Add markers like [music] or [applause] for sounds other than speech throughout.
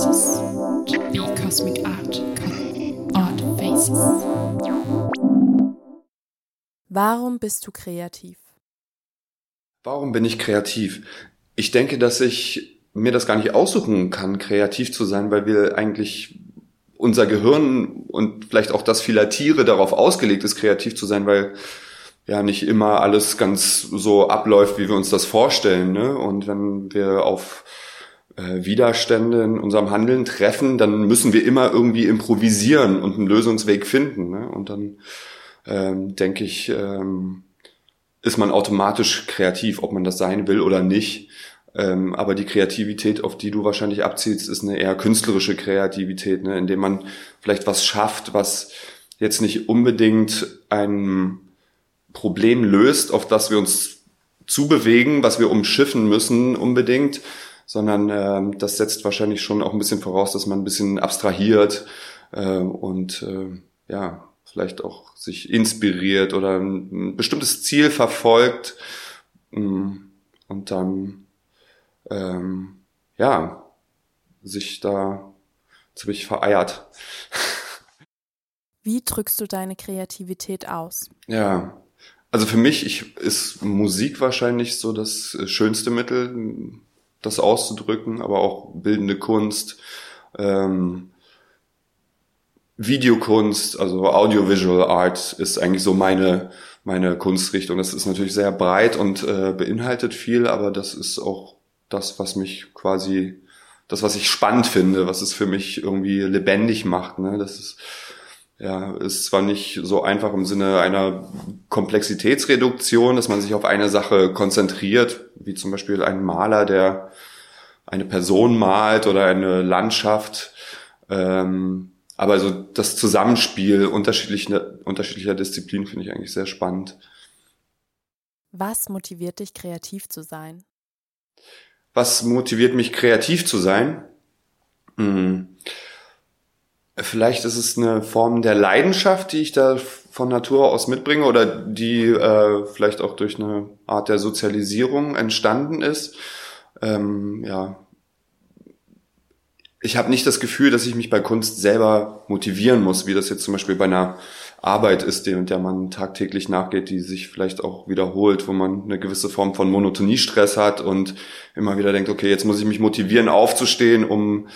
faces. To be cosmic art, art faces. Warum bist du kreativ? Warum bin ich kreativ? Ich denke, dass ich mir das gar nicht aussuchen kann, kreativ zu sein, weil wir eigentlich unser Gehirn und vielleicht auch das vieler Tiere darauf ausgelegt ist, kreativ zu sein, weil ja nicht immer alles ganz so abläuft, wie wir uns das vorstellen. Ne? Und wenn wir auf äh, Widerstände in unserem Handeln treffen, dann müssen wir immer irgendwie improvisieren und einen Lösungsweg finden. Ne? Und dann ähm, denke ich, ähm, ist man automatisch kreativ, ob man das sein will oder nicht. Ähm, aber die Kreativität, auf die du wahrscheinlich abzielst, ist eine eher künstlerische Kreativität, ne? indem man vielleicht was schafft, was jetzt nicht unbedingt ein Problem löst, auf das wir uns zubewegen, was wir umschiffen müssen unbedingt, sondern äh, das setzt wahrscheinlich schon auch ein bisschen voraus, dass man ein bisschen abstrahiert äh, und äh, ja, vielleicht auch sich inspiriert oder ein, bestimmtes Ziel verfolgt mm, und dann ähm, ja sich da ziemlich vereiert. Wie drückst du deine Kreativität aus? Ja, also für mich ich, ist Musik wahrscheinlich so das schönste Mittel, das auszudrücken, aber auch bildende Kunst, ähm, Videokunst, also Audiovisual Art ist eigentlich so meine meine Kunstrichtung. Das ist natürlich sehr breit und äh, beinhaltet viel, aber das ist auch das, was mich quasi, das, was ich spannend finde, was es für mich irgendwie lebendig macht. Ne? Das ist ja, ist zwar nicht so einfach im Sinne einer Komplexitätsreduktion, dass man sich auf eine Sache konzentriert, wie zum Beispiel ein Maler, der eine Person malt oder eine Landschaft. Ähm, aber so das Zusammenspiel unterschiedlicher, unterschiedlicher Disziplinen finde ich eigentlich sehr spannend. Was motiviert dich, kreativ zu sein? Was motiviert mich, kreativ zu sein? Hm. Vielleicht ist es eine Form der Leidenschaft, die ich da von Natur aus mitbringe oder die äh, vielleicht auch durch eine Art der Sozialisierung entstanden ist. Ähm, ja, ich habe nicht das Gefühl, dass ich mich bei Kunst selber motivieren muss, wie das jetzt zum Beispiel bei einer Arbeit ist, der, der man tagtäglich nachgeht, die sich vielleicht auch wiederholt, wo man eine gewisse Form von Monotoniestress hat und immer wieder denkt, okay, jetzt muss ich mich motivieren, aufzustehen, um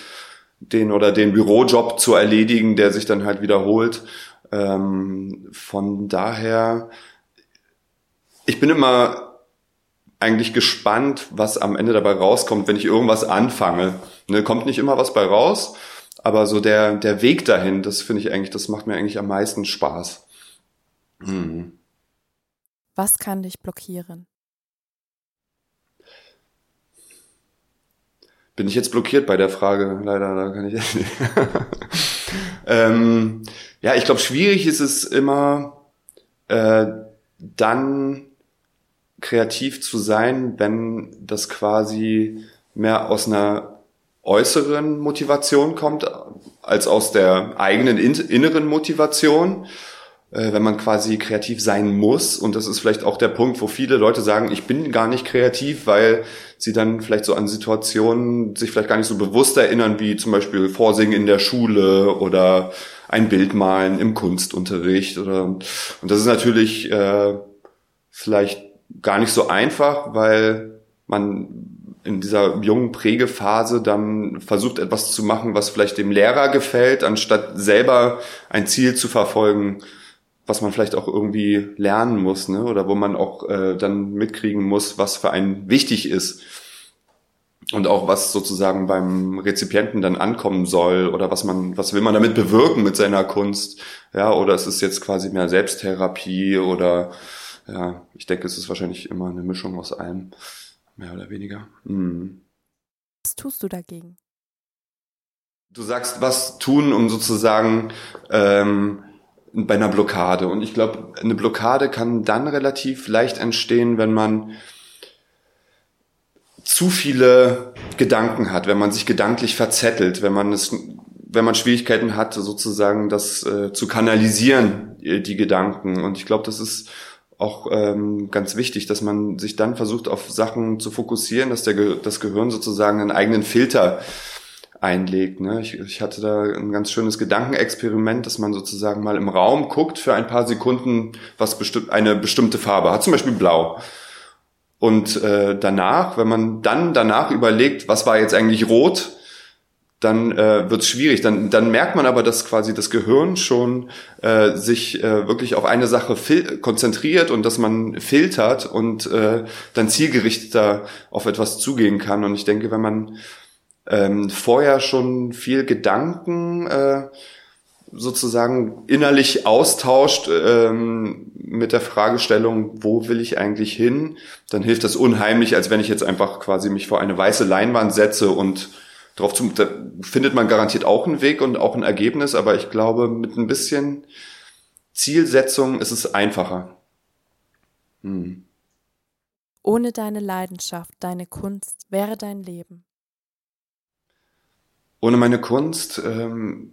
den oder den Bürojob zu erledigen, der sich dann halt wiederholt. Ähm, von daher, ich bin immer eigentlich gespannt, was am Ende dabei rauskommt, wenn ich irgendwas anfange. Ne, kommt nicht immer was bei raus, aber so der, der Weg dahin, das finde ich eigentlich, das macht mir eigentlich am meisten Spaß. Mhm. Was kann dich blockieren? Bin ich jetzt blockiert bei der Frage? Leider, da kann ich nicht. [laughs] ähm, ja, ich glaube, schwierig ist es immer, äh, dann kreativ zu sein, wenn das quasi mehr aus einer äußeren Motivation kommt, als aus der eigenen inneren Motivation. Äh, wenn man quasi kreativ sein muss. Und das ist vielleicht auch der Punkt, wo viele Leute sagen, ich bin gar nicht kreativ, weil sie dann vielleicht so an Situationen sich vielleicht gar nicht so bewusst erinnern, wie zum Beispiel Vorsingen in der Schule oder ein Bild malen im Kunstunterricht. Oder, und das ist natürlich äh, vielleicht gar nicht so einfach, weil man in dieser jungen Prägephase dann versucht etwas zu machen, was vielleicht dem Lehrer gefällt, anstatt selber ein Ziel zu verfolgen, was man vielleicht auch irgendwie lernen muss, ne? Oder wo man auch äh, dann mitkriegen muss, was für einen wichtig ist. Und auch was sozusagen beim Rezipienten dann ankommen soll oder was man, was will man damit bewirken mit seiner Kunst. Ja, oder es ist jetzt quasi mehr Selbsttherapie oder ja, ich denke, es ist wahrscheinlich immer eine Mischung aus allem, mehr oder weniger. Mhm. Was tust du dagegen? Du sagst, was tun, um sozusagen ähm, bei einer Blockade. Und ich glaube, eine Blockade kann dann relativ leicht entstehen, wenn man zu viele Gedanken hat, wenn man sich gedanklich verzettelt, wenn man es, wenn man Schwierigkeiten hat, sozusagen das äh, zu kanalisieren, äh, die Gedanken. Und ich glaube, das ist auch ähm, ganz wichtig, dass man sich dann versucht, auf Sachen zu fokussieren, dass der das Gehirn sozusagen einen eigenen Filter einlegt. Ne? Ich, ich hatte da ein ganz schönes Gedankenexperiment, dass man sozusagen mal im Raum guckt für ein paar Sekunden, was bestimmt eine bestimmte Farbe hat, zum Beispiel blau. Und äh, danach, wenn man dann danach überlegt, was war jetzt eigentlich rot, dann äh, wird es schwierig. Dann, dann merkt man aber, dass quasi das Gehirn schon äh, sich äh, wirklich auf eine Sache konzentriert und dass man filtert und äh, dann zielgerichteter auf etwas zugehen kann. Und ich denke, wenn man ähm, vorher schon viel Gedanken äh, sozusagen innerlich austauscht ähm, mit der Fragestellung, wo will ich eigentlich hin, dann hilft das unheimlich, als wenn ich jetzt einfach quasi mich vor eine weiße Leinwand setze und drauf zu, da findet man garantiert auch einen Weg und auch ein Ergebnis, aber ich glaube, mit ein bisschen Zielsetzung ist es einfacher. Hm. Ohne deine Leidenschaft, deine Kunst wäre dein Leben. Ohne meine Kunst, ähm,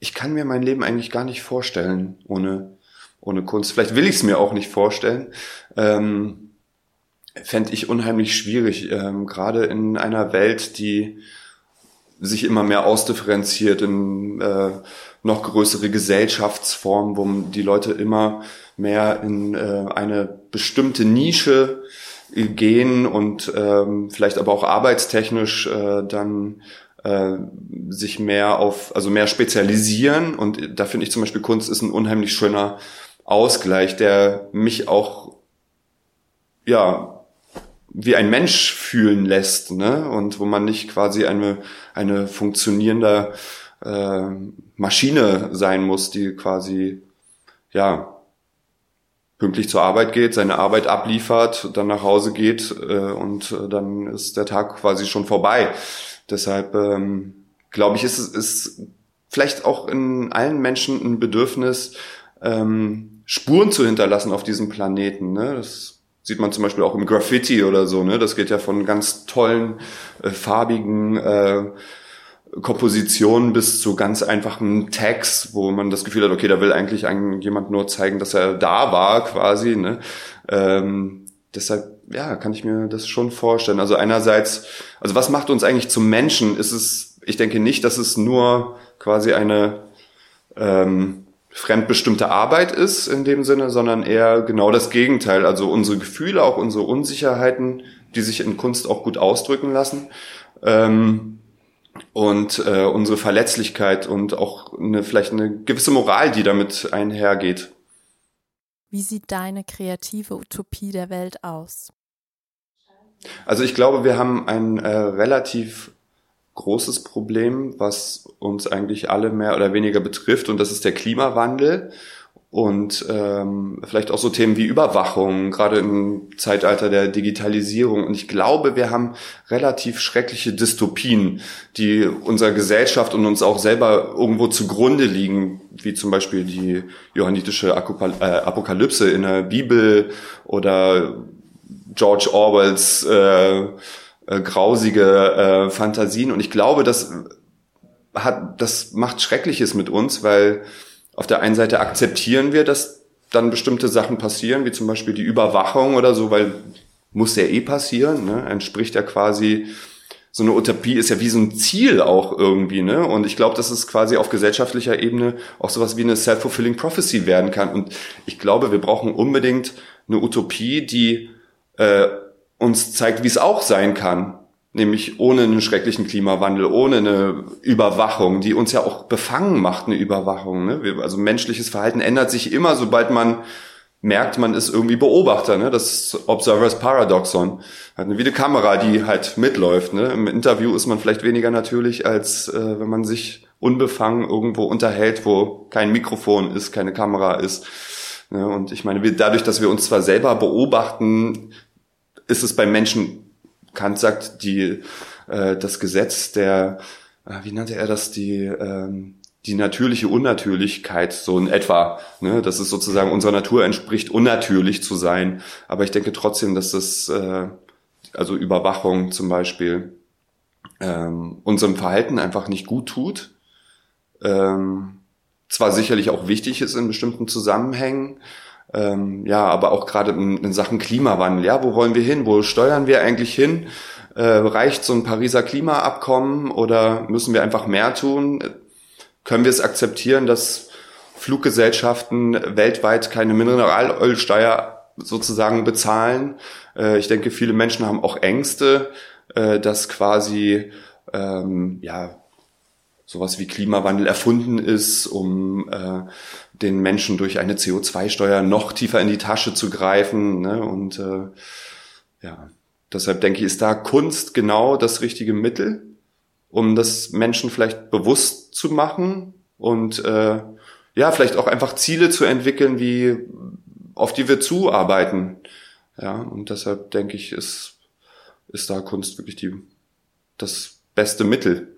ich kann mir mein Leben eigentlich gar nicht vorstellen ohne, ohne Kunst. Vielleicht will ich es mir auch nicht vorstellen. Ähm, Fände ich unheimlich schwierig, ähm, gerade in einer Welt, die sich immer mehr ausdifferenziert in äh, noch größere Gesellschaftsformen, wo die Leute immer mehr in äh, eine bestimmte Nische gehen und ähm, vielleicht aber auch arbeitstechnisch äh, dann äh, sich mehr auf, also mehr spezialisieren. Und da finde ich zum Beispiel Kunst ist ein unheimlich schöner Ausgleich, der mich auch ja wie ein Mensch fühlen lässt, ne? Und wo man nicht quasi eine, eine funktionierende äh, Maschine sein muss, die quasi ja pünktlich zur Arbeit geht, seine Arbeit abliefert, dann nach Hause geht äh, und äh, dann ist der Tag quasi schon vorbei. Deshalb ähm, glaube ich, ist es ist vielleicht auch in allen Menschen ein Bedürfnis, ähm, Spuren zu hinterlassen auf diesem Planeten. Ne? Das Sieht man zum Beispiel auch im Graffiti oder so, ne? Das geht ja von ganz tollen, äh, farbigen äh, Kompositionen bis zu ganz einfachen Tags, wo man das Gefühl hat, okay, da will eigentlich jemand nur zeigen, dass er da war, quasi. Ne? Ähm, deshalb, ja, kann ich mir das schon vorstellen. Also einerseits, also was macht uns eigentlich zum Menschen? Ist es, ich denke nicht, dass es nur quasi eine ähm, fremdbestimmte Arbeit ist in dem Sinne, sondern eher genau das Gegenteil. Also unsere Gefühle, auch unsere Unsicherheiten, die sich in Kunst auch gut ausdrücken lassen. Ähm, und äh, unsere Verletzlichkeit und auch eine, vielleicht eine gewisse Moral, die damit einhergeht. Wie sieht deine kreative Utopie der Welt aus? Also ich glaube, wir haben ein äh, relativ großes Problem, was uns eigentlich alle mehr oder weniger betrifft, und das ist der Klimawandel und ähm, vielleicht auch so Themen wie Überwachung, gerade im Zeitalter der Digitalisierung. Und ich glaube, wir haben relativ schreckliche Dystopien, die unserer Gesellschaft und uns auch selber irgendwo zugrunde liegen, wie zum Beispiel die johannitische äh, Apokalypse in der Bibel oder George Orwells äh, äh, grausige äh, Fantasien. Und ich glaube, das hat, das macht Schreckliches mit uns, weil auf der einen Seite akzeptieren wir, dass dann bestimmte Sachen passieren, wie zum Beispiel die Überwachung oder so, weil muss ja eh passieren, ne? entspricht ja quasi so eine Utopie ist ja wie so ein Ziel auch irgendwie, ne? Und ich glaube, dass es quasi auf gesellschaftlicher Ebene auch sowas wie eine self-fulfilling prophecy werden kann. Und ich glaube, wir brauchen unbedingt eine Utopie, die äh, uns zeigt, wie es auch sein kann. Nämlich ohne einen schrecklichen Klimawandel, ohne eine Überwachung, die uns ja auch befangen macht, eine Überwachung. Ne? Also menschliches Verhalten ändert sich immer, sobald man merkt, man ist irgendwie Beobachter. Ne? Das Observers Paradoxon. Hat eine Videokamera, die halt mitläuft. Ne? Im Interview ist man vielleicht weniger natürlich, als äh, wenn man sich unbefangen irgendwo unterhält, wo kein Mikrofon ist, keine Kamera ist. Ne? Und ich meine, wir, dadurch, dass wir uns zwar selber beobachten, ist es beim Menschen, Kant sagt, die, äh, das Gesetz der, äh, wie nannte er das, die, ähm, die natürliche Unnatürlichkeit so in etwa, ne, dass es sozusagen unserer Natur entspricht, unnatürlich zu sein. Aber ich denke trotzdem, dass das, äh, also Überwachung zum Beispiel, ähm, unserem Verhalten einfach nicht gut tut. Ähm, zwar sicherlich auch wichtig ist in bestimmten Zusammenhängen, ähm, ja, aber auch gerade in, in, Sachen Klimawandel, ja, wo wollen wir hin? Wo steuern wir eigentlich hin? Äh, reicht so ein Pariser Klimaabkommen oder müssen wir einfach mehr tun? Können wir es akzeptieren, dass Fluggesellschaften weltweit keine Mineralölsteuer sozusagen bezahlen? Äh, ich denke, viele Menschen haben auch Ängste, äh, dass quasi ähm, ja sowas wie Klimawandel erfunden ist, um äh, den Menschen durch eine CO2-Steuer noch tiefer in die Tasche zu greifen. Ne? Und äh, ja, deshalb denke ich, ist da Kunst genau das richtige Mittel, um das Menschen vielleicht bewusst zu machen und äh, ja, vielleicht auch einfach Ziele zu entwickeln, wie auf die wir zuarbeiten. Ja, und deshalb denke ich, ist, ist da Kunst wirklich die, das beste Mittel.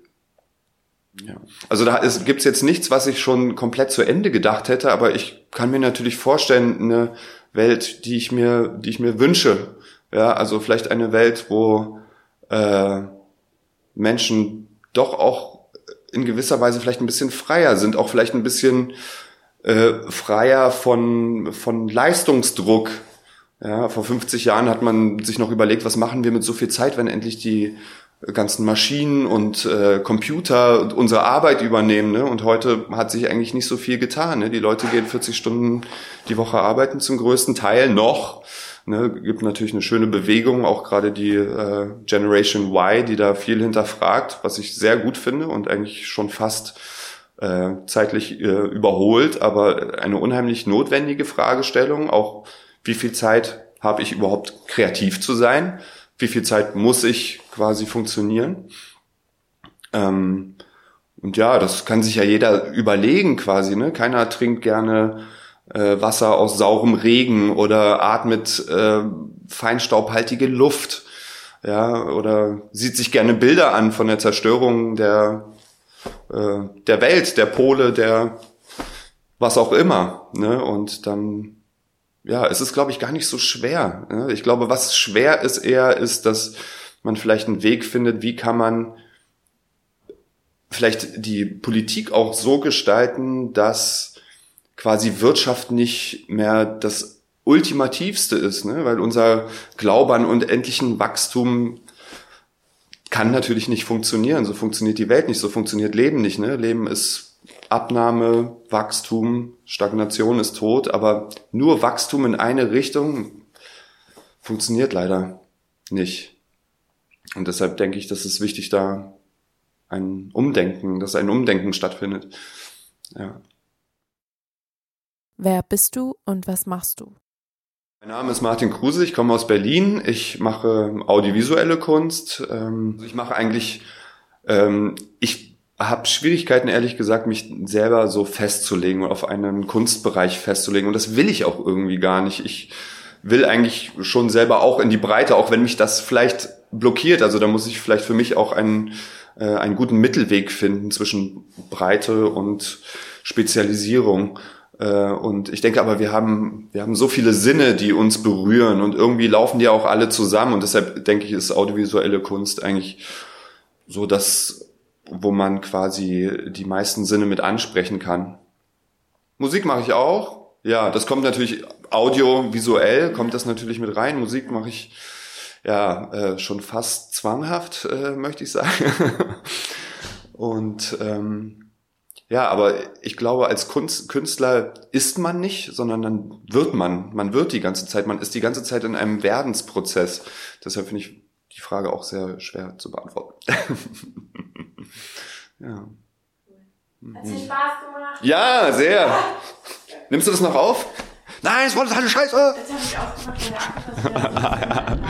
Ja. Also da ist, gibt's jetzt nichts, was ich schon komplett zu Ende gedacht hätte, aber ich kann mir natürlich vorstellen, eine Welt, die ich mir, die ich mir wünsche. Ja, also vielleicht eine Welt, wo äh, Menschen doch auch in gewisser Weise vielleicht ein bisschen freier sind, auch vielleicht ein bisschen äh, freier von, von Leistungsdruck. Ja, vor 50 Jahren hat man sich noch überlegt, was machen wir mit so viel Zeit, wenn endlich die ganzen Maschinen und äh, Computer unsere Arbeit übernehmen. Ne? Und heute hat sich eigentlich nicht so viel getan. Ne? Die Leute gehen 40 Stunden die Woche arbeiten zum größten Teil noch. Ne? Gibt natürlich eine schöne Bewegung, auch gerade die äh, Generation Y, die da viel hinterfragt, was ich sehr gut finde und eigentlich schon fast äh, zeitlich äh, überholt, aber eine unheimlich notwendige Fragestellung, auch wie viel Zeit habe ich überhaupt kreativ zu sein? Wie viel Zeit muss ich quasi funktionieren. Ähm, und ja, das kann sich ja jeder überlegen quasi. Ne? Keiner trinkt gerne äh, Wasser aus saurem Regen oder atmet äh, feinstaubhaltige Luft. Ja, oder sieht sich gerne Bilder an von der Zerstörung der, äh, der Welt, der Pole, der was auch immer. Ne? Und dann ja, es ist, glaube ich, gar nicht so schwer. Ich glaube, was schwer ist eher, ist, dass man vielleicht einen Weg findet, wie kann man vielleicht die Politik auch so gestalten, dass quasi Wirtschaft nicht mehr das Ultimativste ist, ne? weil unser Glaube an unendlichen Wachstum kann natürlich nicht funktionieren. So funktioniert die Welt nicht, so funktioniert Leben nicht. Ne? Leben ist Abnahme, Wachstum, Stagnation ist tot, aber nur Wachstum in eine Richtung funktioniert leider nicht. Und deshalb denke ich, dass es wichtig, da ein Umdenken, dass ein Umdenken stattfindet. Ja. Wer bist du und was machst du? Mein Name ist Martin Kruse, ich komme aus Berlin. Ich mache audiovisuelle Kunst. Ähm, ich mache eigentlich, ähm, ich habe Schwierigkeiten, ehrlich gesagt, mich selber so festzulegen und auf einen Kunstbereich festzulegen. Und das will ich auch irgendwie gar nicht. Ich will eigentlich schon selber auch in die Breite, auch wenn mich das vielleicht blockiert. Also da muss ich vielleicht für mich auch einen, äh, einen guten Mittelweg finden zwischen Breite und Spezialisierung. Äh, und ich denke aber, wir haben, wir haben so viele Sinne, die uns berühren und irgendwie laufen die auch alle zusammen. Und deshalb denke ich, ist audiovisuelle Kunst eigentlich so das wo man quasi die meisten Sinne mit ansprechen kann. Musik mache ich auch. Ja, das kommt natürlich audiovisuell, kommt das natürlich mit rein. Musik mache ich ja äh, schon fast zwanghaft, äh, möchte ich sagen. [laughs] Und ähm, ja, aber ich glaube, als Kunst, Künstler ist man nicht, sondern dann wird man. Man wird die ganze Zeit. Man ist die ganze Zeit in einem Werdensprozess. Deshalb finde ich die Frage auch sehr schwer zu beantworten. [laughs] Ja. Hat mhm. dir Spaß gemacht? Ja, sehr. Nimmst du das noch auf? Nein, es war totale Scheiße. Das habe ich auch gemacht.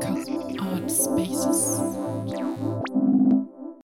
Cosmic [laughs] Odd Spaces.